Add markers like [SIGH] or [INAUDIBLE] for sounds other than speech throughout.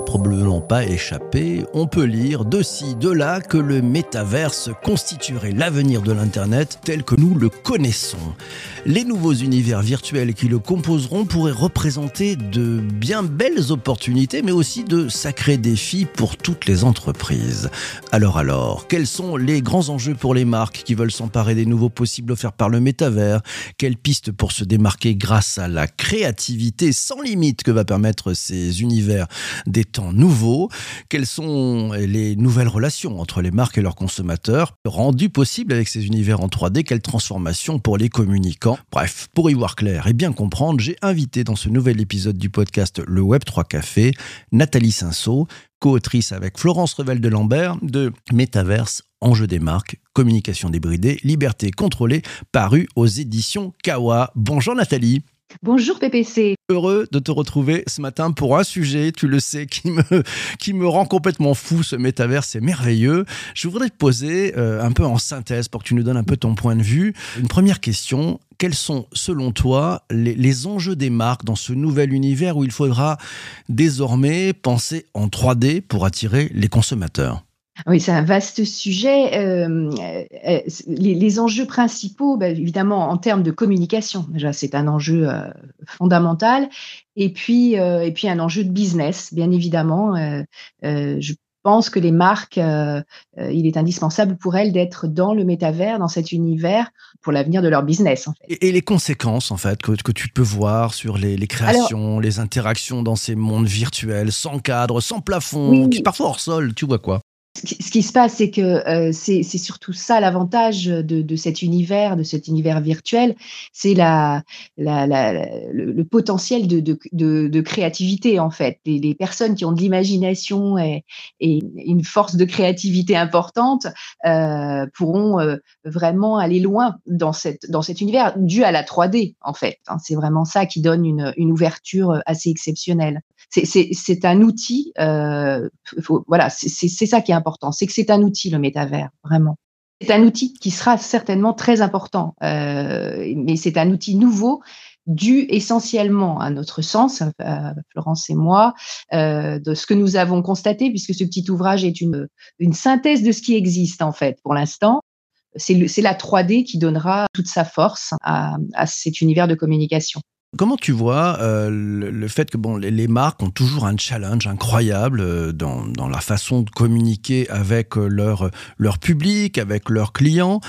probablement pas échappé, on peut lire de ci, de là que le métaverse constituerait l'avenir de l'Internet tel que nous le connaissons. Les nouveaux univers virtuels qui le composeront pourraient représenter de bien belles opportunités, mais aussi de sacrés défis pour toutes les entreprises. Alors alors, quels sont les grands enjeux pour les marques qui veulent s'emparer des nouveaux possibles offerts par le métavers? Quelles pistes pour se démarquer grâce à la créativité sans limite que va permettre ces univers des temps nouveaux Quelles sont les nouvelles relations entre les marques et leurs consommateurs rendues possibles avec ces univers en 3D Quelle transformation pour les communicants? Bref, pour y voir clair et bien comprendre, j'ai invité dans ce nouvel épisode du podcast Le Web 3 Café Nathalie Cinceau, co-autrice avec Florence Revel de Lambert de Métaverse Enjeux des marques, communication débridée, liberté contrôlée, paru aux éditions Kawa. Bonjour Nathalie. Bonjour PPC. Heureux de te retrouver ce matin pour un sujet, tu le sais, qui me, [LAUGHS] qui me rend complètement fou. Ce métavers, c'est merveilleux. Je voudrais te poser euh, un peu en synthèse pour que tu nous donnes un peu ton point de vue. Une première question. Quels sont, selon toi, les, les enjeux des marques dans ce nouvel univers où il faudra désormais penser en 3D pour attirer les consommateurs? Oui, c'est un vaste sujet. Euh, euh, les, enjeux principaux, bah, évidemment, en termes de communication, déjà, c'est un enjeu euh, fondamental. Et puis, et puis, un enjeu de business, bien évidemment. je pense que les marques, il est indispensable pour elles d'être dans le métavers, dans cet univers, pour l'avenir de leur business. et, les conséquences, en fait, que, que, tu peux voir sur les, créations, les interactions dans ces mondes virtuels, sans cadre, sans plafond, qui parfois hors sol, tu vois quoi? Ce qui se passe, c'est que euh, c'est surtout ça l'avantage de, cet univers, de cet univers virtuel, c'est la, le, potentiel de, créativité en fait. Les, personnes qui ont de l'imagination et, une force de créativité importante euh, pourront euh, vraiment aller loin dans, cette, dans cet univers dû à la 3D en fait. Hein. c'est vraiment ça qui donne une, ouverture assez exceptionnelle c'est un outil. Voilà, c'est ça qui est important, c'est que c'est un outil le métavers, vraiment. C'est un outil qui sera certainement très important, euh, mais c'est un outil nouveau dû essentiellement à notre sens, Florence et moi, euh, de ce que nous avons constaté, puisque ce petit ouvrage est une, synthèse de ce qui existe en fait pour l'instant. C'est la 3D qui donnera toute sa force à cet univers de communication. Comment tu vois euh, le, fait que bon, les, marques ont toujours un challenge incroyable euh, dans, la façon de communiquer avec euh, leur, leur public, avec leurs clients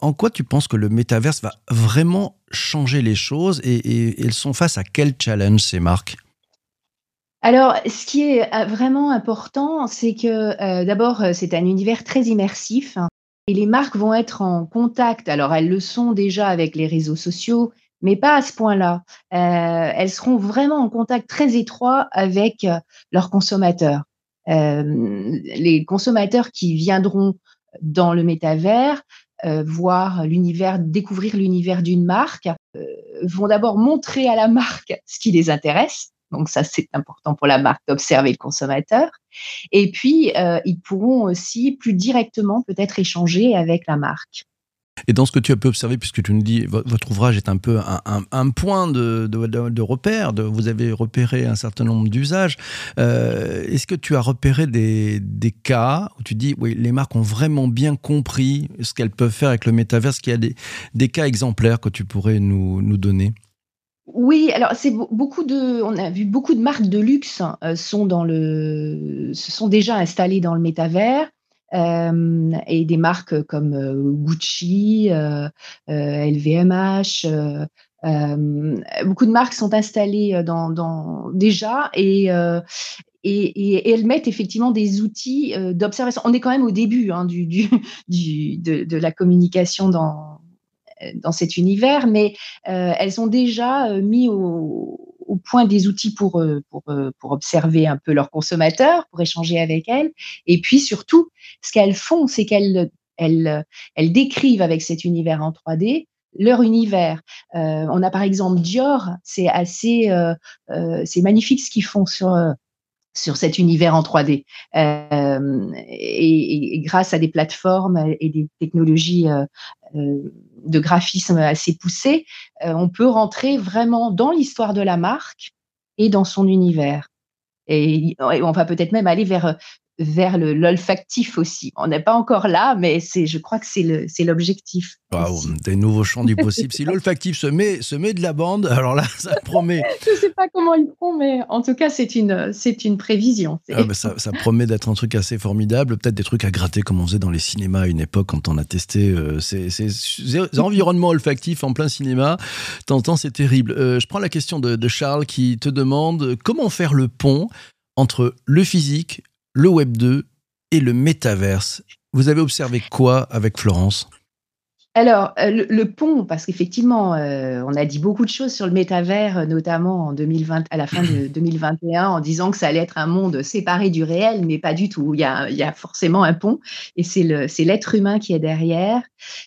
En quoi tu penses que le métaverse va vraiment changer les choses et, elles sont face à quel challenge ces marques? Alors, ce qui est vraiment important, c'est que d'abord, c'est un univers très immersif hein, et les marques vont être en contact. Alors, elles le sont déjà avec les réseaux sociaux, mais pas à ce point-là. Euh, elles seront vraiment en contact très étroit avec euh, leurs consommateurs. Euh, les consommateurs qui viendront dans le métavers, voir l'univers, découvrir l'univers d'une marque, vont d'abord montrer à la marque [LAUGHS] ce qui les intéresse. Donc ça, c'est important pour la marque d'observer le consommateur. Et puis, ils pourront aussi plus directement peut-être échanger avec la marque. Et dans ce que tu as pu observer, puisque tu nous dis votre ouvrage est un peu un, point de, repère, de, vous avez repéré un certain nombre d'usages. Euh, est-ce que tu as repéré des, cas où tu dis, oui, les marques ont vraiment bien compris ce qu'elles peuvent faire avec le métaverse, qu'il y a des, cas exemplaires que tu pourrais nous, donner? Oui, alors c'est beaucoup de, on a vu beaucoup de marques de luxe euh, sont dans le, se sont déjà installées dans le métavers. Euh, et des marques comme euh, Gucci, LVMH. Euh, beaucoup de marques sont installées dans, déjà et, et, elles mettent effectivement des outils d'observation. On est quand même au début hein, du, [LAUGHS] de, la communication dans, dans cet univers, mais elles ont déjà mis au, au point des outils pour, euh, pour, euh, pour observer un peu leurs consommateurs, pour échanger avec elles. Et puis surtout, ce qu'elles font, c'est qu'elles elles, elles décrivent avec cet univers en 3D leur univers. Euh, on a par exemple Dior, c'est assez, c'est magnifique ce qu'ils font sur sur cet univers en 3D. et, grâce à des plateformes et des technologies de graphisme assez poussé, euh, on peut rentrer vraiment dans l'histoire de la marque et dans son univers. Et, on va peut-être même aller vers vers l'olfactif aussi. On n'est pas encore là, mais c'est, je crois que c'est l'objectif. Wow, des nouveaux champs du possible. [LAUGHS] si l'olfactif se met, se met de la bande, alors là, ça [LAUGHS] promet. je ne sais pas comment ils font, mais en tout cas, c'est une, c'est une prévision. Ah, ça, ça, promet d'être un truc assez formidable, peut-être des trucs à gratter comme on faisait dans les cinémas à une époque quand on a testé euh, ces, environnements olfactifs en plein cinéma. T'entends, c'est terrible. Euh, je prends la question de, de Charles qui te demande comment faire le pont entre le physique, le Web 2 et le métaverse. Vous avez observé quoi avec Florence? Alors, euh, le, pont, parce qu'effectivement, euh, on a dit beaucoup de choses sur le métavers, notamment en 2020, à la fin de [CLEARS THROAT] 2021, en disant que ça allait être un monde séparé du réel, mais pas du tout. Il y a, forcément un pont, et c'est l'être humain qui est derrière.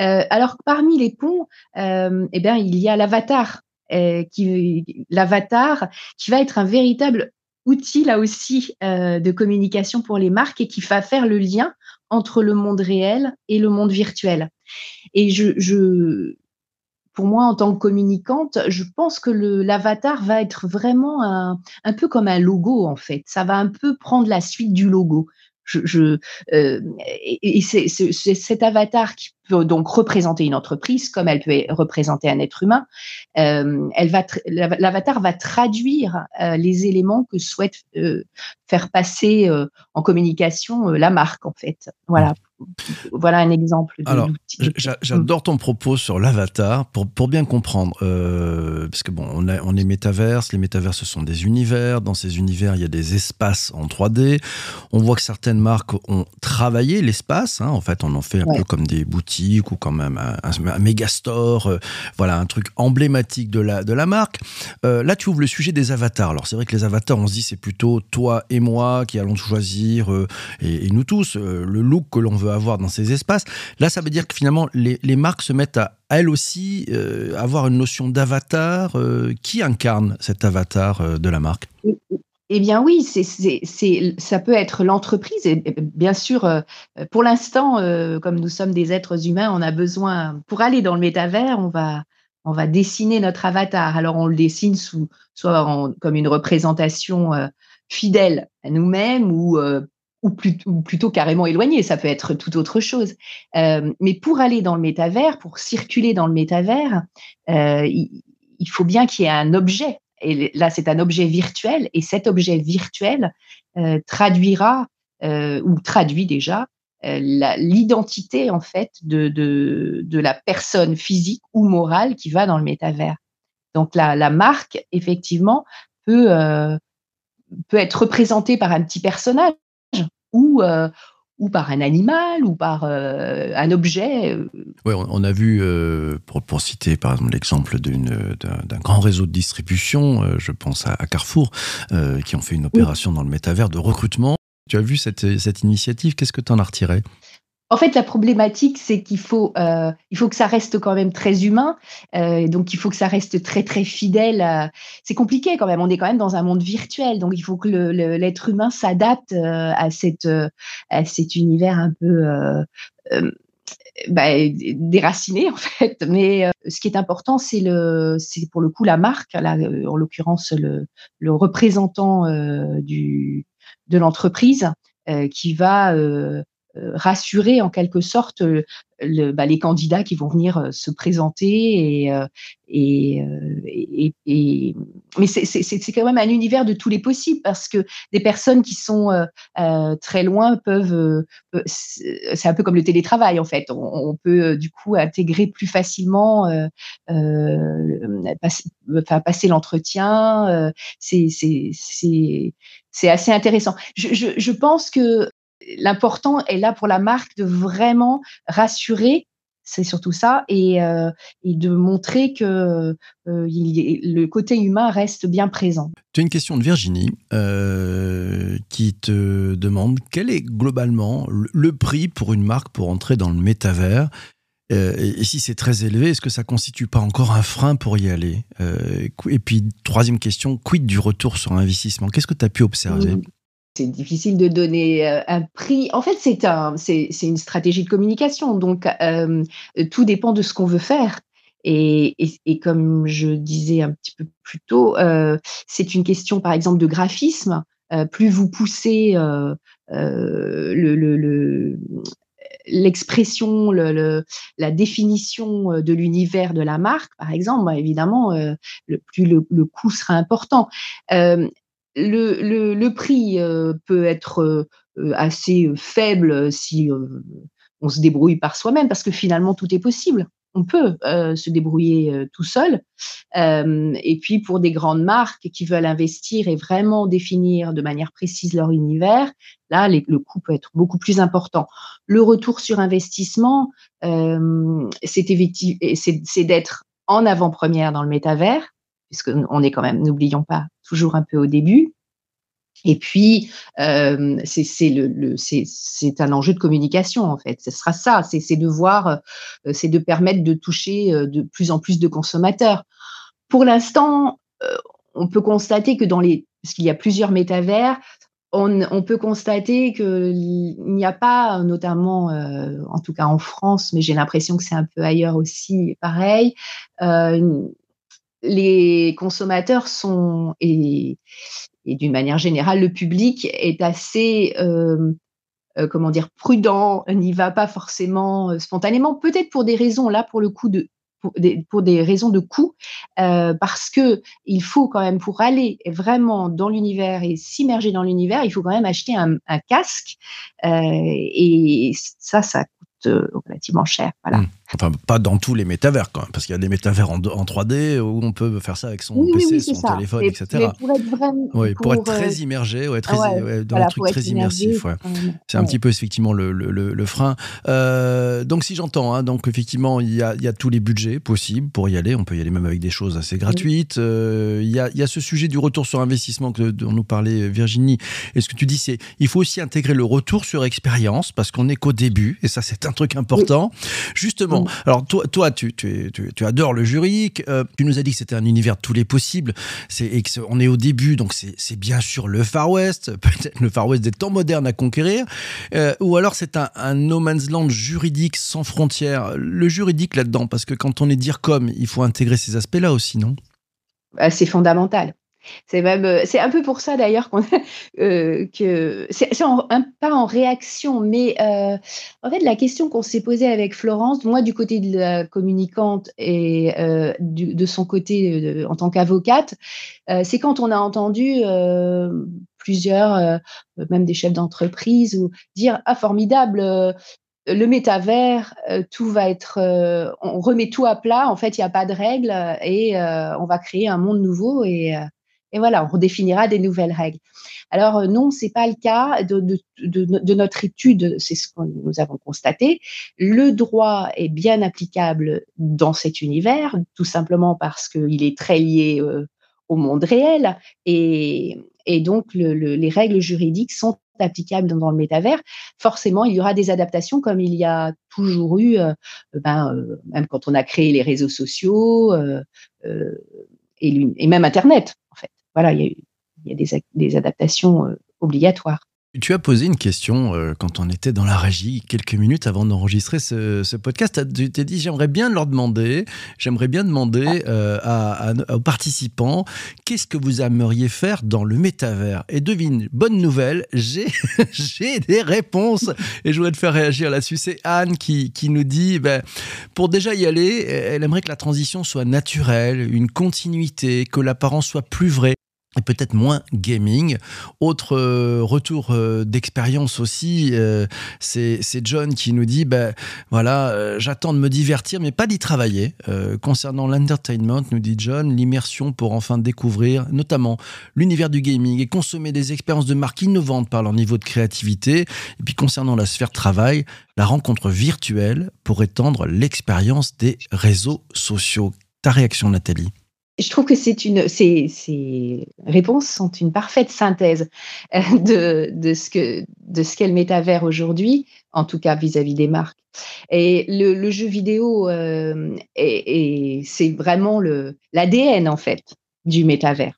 Euh, alors, parmi les ponts, eh bien, il y a l'avatar. qui l'avatar qui va être un véritable outil là aussi euh, de communication pour les marques et qui va faire le lien entre le monde réel et le monde virtuel. Et je, pour moi, en tant que communicante, je pense que l'avatar va être vraiment un, un, peu comme un logo, en fait. Ça va un peu prendre la suite du logo. Je, euh, et, c'est cet avatar qui peut donc représenter une entreprise comme elle peut représenter un être humain. Euh, elle va l'avatar va traduire euh, les éléments que souhaite faire passer en communication la marque en fait. Voilà voilà un exemple. Alors, j'adore ton propos sur l'avatar pour, pour bien comprendre. Euh, parce que bon, on, a, on est métaverse. Les métaverses, ce sont des univers. Dans ces univers, il y a des espaces en 3D. On voit que certaines marques ont travaillé l'espace. Hein. En fait, on en fait un peu comme des boutiques ou comme un, un, méga store. Euh, voilà, un truc emblématique de la, de la marque. Euh, là, tu ouvres le sujet des avatars. Alors, c'est vrai que les avatars, on se dit, c'est plutôt toi et moi qui allons choisir, et, et, nous tous, le look que l'on veut avoir dans ces espaces. Là, ça veut dire que finalement, les, marques se mettent à, elles aussi euh, avoir une notion d'avatar. Euh, qui incarne cet avatar euh, de la marque? Eh bien oui, c'est, ça peut être l'entreprise. Et bien sûr, pour l'instant, comme nous sommes des êtres humains, on a besoin, pour aller dans le métavers, on va, on va dessiner notre avatar. Alors on le dessine sous, soit comme une représentation fidèle à nous-mêmes ou ou, plutôt, carrément éloigné, ça peut être tout autre chose. Euh, mais pour aller dans le métavers, pour circuler dans le métavers, euh, il, faut bien qu'il y ait un objet. Et là, c'est un objet virtuel, et cet objet virtuel euh, traduira ou traduit déjà l'identité en fait de, de, la personne physique ou morale qui va dans le métavers. Donc la, la marque, effectivement, peut, peut être représentée par un petit personnage ou, euh, ou par un animal ou par euh, un objet. Euh. Oui, on a vu, pour, citer par exemple l'exemple d'un grand réseau de distribution, je pense à, Carrefour, qui ont fait une opération dans le métavers de recrutement. Tu as vu cette, cette initiative, qu'est-ce que tu en as retiré? En fait, la problématique, c'est qu'il faut, euh, il faut que ça reste quand même très humain. Euh, donc, il faut que ça reste très, très fidèle. C'est compliqué quand même. On est quand même dans un monde virtuel. Donc, il faut que l'être humain s'adapte euh, à, cette, à cet univers un peu bah, déraciné, en fait. Mais ce qui est important, c'est pour le coup la marque, là, en l'occurrence le, le représentant du, de l'entreprise, qui va euh, rassurer en quelque sorte euh, le, bah, les candidats qui vont venir euh, se présenter et, et, et, mais c'est quand même un univers de tous les possibles parce que des personnes qui sont très loin peuvent c'est un peu comme le télétravail en fait. On, peut du coup intégrer plus facilement passer, enfin, passer l'entretien c'est assez intéressant. Je, je, je pense que l'important est là pour la marque de vraiment rassurer c'est surtout ça, et, euh, de montrer que euh, le côté humain reste bien présent. Tu as une question de Virginie euh, qui te demande quel est globalement le prix pour une marque pour entrer dans le métavers? Et, si c'est très élevé, est-ce que ça constitue pas encore un frein pour y aller? Et puis, troisième question, quid du retour sur investissement? Qu'est-ce que tu as pu observer? C'est difficile de donner euh, un prix. En fait, c'est un, une stratégie de communication. Donc, euh, tout dépend de ce qu'on veut faire. Et, et, comme je disais un petit peu plus tôt, euh, c'est une question, par exemple, de graphisme. plus vous poussez le, l'expression, le, la définition de l'univers de la marque, par exemple, bah, évidemment, le, plus le, coût sera important. Le, prix peut être assez faible si on se débrouille par soi-même, parce que finalement, tout est possible on peut euh, se débrouiller euh, tout seul. Euh, et puis pour des grandes marques qui veulent investir et vraiment définir de manière précise leur univers, là, le coût peut être beaucoup plus important. Le retour sur investissement, c'est d'être en avant-première dans le métavers, puisqu'on est quand même, n'oublions pas, toujours un peu au début. Et puis, euh, c'est le, c'est un enjeu de communication en fait. Ce sera ça, c'est de voir, euh, c'est de permettre de toucher euh, de plus en plus de consommateurs. Pour l'instant, euh, on peut constater que dans les, parce qu'il y a plusieurs métavers, on, on peut constater qu'il n'y a pas, notamment, en tout cas en France, mais j'ai l'impression que c'est un peu ailleurs aussi, pareil. Les consommateurs sont et, et d'une manière générale, le public est assez, euh, euh, comment dire, prudent, n'y va pas forcément euh, spontanément, peut-être pour des raisons, là, pour le coup, de, pour des, raisons de coût, parce que il faut quand même, pour aller vraiment dans l'univers et s'immerger dans l'univers, il faut quand même acheter un, un casque. et ça, ça euh, relativement cher. Voilà. Hmm. Enfin, pas dans tous les métavers quand même, parce qu'il y a des métavers en, 3D où on peut faire ça avec son PC, son téléphone, etc. pour être vraiment, oui, pour, être très euh, immergé, ouais, très, dans un truc très immersif. C'est un petit peu effectivement le, le, le, frein. Euh, donc si j'entends, hein, donc effectivement il y, a, il y, a, tous les budgets possibles pour y aller. On peut y aller même avec des choses assez gratuites. il, y a, il, y a, ce sujet du retour sur investissement que, dont nous parlait Virginie. Et ce que tu dis, c'est il faut aussi intégrer le retour sur expérience parce qu'on n'est qu'au début et ça c'est un truc important. Justement, alors toi, toi tu, tu, tu, adores le juridique. Euh, tu nous as dit que c'était un univers de tous les possibles. C'est, et on est au début, donc c'est, bien sûr le Far West, [LAUGHS] peut-être le Far West des temps modernes à conquérir. Euh, ou alors c'est un, un no man's land juridique sans frontières. Le juridique là-dedans, parce que quand on est dire comme, il faut intégrer ces aspects-là aussi, non? Bah, C'est fondamental. C'est même, euh, c'est un peu pour ça d'ailleurs qu'on, [LAUGHS] euh, que c'est, pas en réaction, mais euh, en fait la question qu'on s'est posée avec Florence, moi du côté de la communicante et de son côté en tant qu'avocate, c'est quand on a entendu plusieurs, même des chefs d'entreprise, dire ah formidable le métavers, tout va être, on remet tout à plat. En fait, il n'y a pas de règles et on va créer un monde nouveau et et voilà, on redéfinira des nouvelles règles. Alors euh, non, c'est pas le cas de, de, notre étude, c'est ce que nous avons constaté. Le droit est bien applicable dans cet univers, tout simplement parce qu'il est très lié euh, au monde réel et, et donc le, les règles juridiques sont applicables dans, le métavers. Forcément, il y aura des adaptations comme il y a toujours eu, euh, ben, même quand on a créé les réseaux sociaux et, même Internet voilà, il y a, des, adaptations euh, obligatoires. Tu as posé une question euh, quand on était dans la régie, quelques minutes avant d'enregistrer ce, podcast. Tu t'es dit, j'aimerais bien leur demander, j'aimerais bien demander euh, aux participants, qu'est-ce que vous aimeriez faire dans le métavers? Et devine, bonne nouvelle, j'ai [LAUGHS] des réponses et je voudrais te faire réagir là-dessus. C'est Anne qui, qui nous dit, ben, pour déjà y aller, elle aimerait que la transition soit naturelle, une continuité, que l'apparence soit plus vraie et peut-être moins gaming. Autre euh, retour euh, d'expérience aussi, euh, c'est John qui nous dit, ben voilà, j'attends de me divertir, mais pas d'y travailler. concernant l'entertainment, nous dit John, l'immersion pour enfin découvrir notamment l'univers du gaming et consommer des expériences de marque innovantes par leur niveau de créativité. Et puis concernant la sphère travail, la rencontre virtuelle pour étendre l'expérience des réseaux sociaux. Ta réaction, Nathalie? Je trouve que ces, réponses sont une parfaite synthèse euh, de, ce qu'est le métavers aujourd'hui, en tout cas vis-à-vis des marques. Et le, jeu vidéo, euh, c'est vraiment l'ADN en fait du métavers.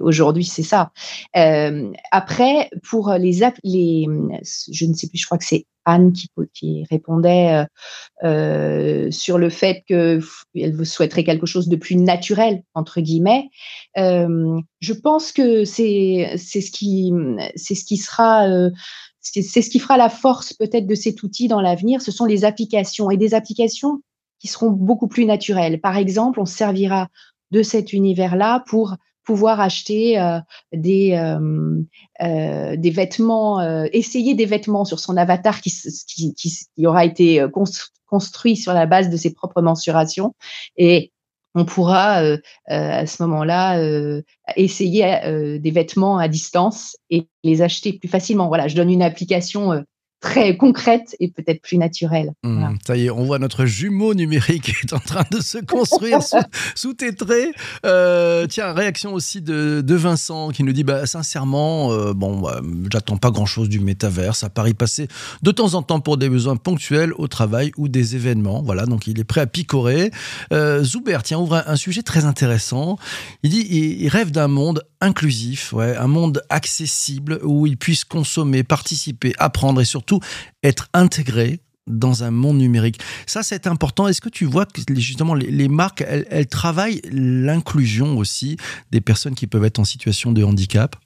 Aujourd'hui c'est ça. Euh, après pour les les, je ne sais plus, je crois que c'est Qui, répondait sur le fait qu'elle souhaiterait quelque chose de plus naturel, entre guillemets. je pense que c'est ce, qui, ce sera ce qui fera la force peut-être de cet outil dans l'avenir, ce sont les applications et des applications qui seront beaucoup plus naturelles. Par exemple, on servira de cet univers-là pour pouvoir acheter euh, des, euh, euh, des vêtements, essayer des vêtements sur son avatar qui, qui, qui aura été construit sur la base de ses propres mensurations et on pourra euh, euh, à ce moment-là euh, essayer des vêtements à distance et les acheter plus facilement. Voilà, je donne une application très concrète et peut-être plus naturelle. Mmh, ça y est, on voit notre jumeau numérique est en train de se construire [LAUGHS] sous, tes traits. Euh, tiens, réaction aussi de, Vincent qui nous dit bah, sincèrement, euh, bon, bah, j'attends pas grand-chose du métaverse, à Paris passer de temps en temps pour des besoins ponctuels au travail ou des événements. Voilà, donc il est prêt à picorer. Euh, Zuber, tiens, ouvre un, sujet très intéressant. Il dit il, il rêve d'un monde inclusif, ouais, un monde accessible où il puisse consommer, participer, apprendre et surtout être intégré dans un monde numérique. Ça, c'est important. Est-ce que tu vois que justement les, marques, elles, travaillent l'inclusion aussi des personnes qui peuvent être en situation de handicap?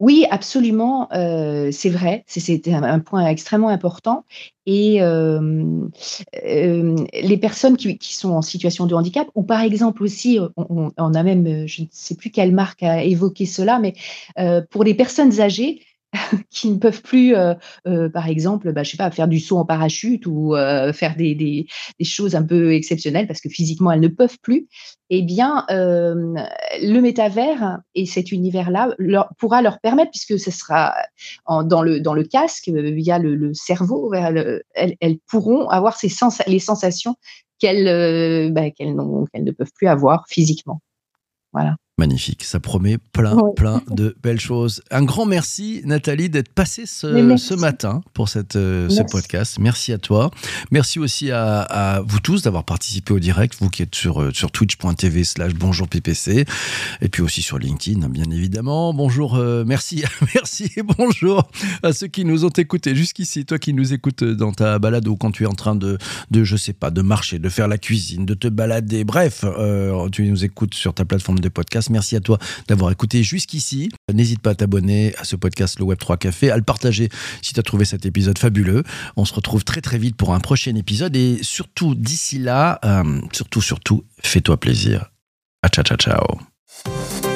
Oui, absolument, euh, c'est vrai, c'est un point extrêmement important. Et euh, euh, les personnes qui, sont en situation de handicap, ou par exemple aussi, on, on a même, je ne sais plus quelle marque a évoqué cela, mais pour les personnes âgées, [LAUGHS] qui ne peuvent plus, euh, euh, par exemple, bah, je sais pas, faire du saut en parachute ou euh, faire des, choses un peu exceptionnelles parce que physiquement elles ne peuvent plus, eh bien, le métavers et cet univers-là pourra leur permettre, puisque ce sera dans, le, casque, via le, cerveau, elles, pourront avoir ces les sensations qu'elles bah, qu'elles ne peuvent plus avoir physiquement. Voilà. Magnifique, ça promet plein, plein de belles choses. Un grand merci, Nathalie, d'être passée ce, matin pour cette, euh, ce podcast. Merci à toi. Merci aussi à, vous tous d'avoir participé au direct, vous qui êtes sur, euh, sur twitch.tv slash bonjour PPC, et puis aussi sur LinkedIn, bien évidemment. Bonjour, euh, merci, [LAUGHS] merci et bonjour à ceux qui nous ont écoutés jusqu'ici. Toi qui nous écoutes dans ta balade ou quand tu es en train de, de je sais pas, de marcher, de faire la cuisine, de te balader, bref, tu nous écoutes sur ta plateforme de podcast Merci à toi d'avoir écouté jusqu'ici. N'hésite pas à t'abonner à ce podcast Le Web 3 Café, à le partager si tu as trouvé cet épisode fabuleux. On se retrouve très très vite pour un prochain épisode et surtout d'ici là, euh, surtout surtout, fais-toi plaisir. ciao ciao ciao.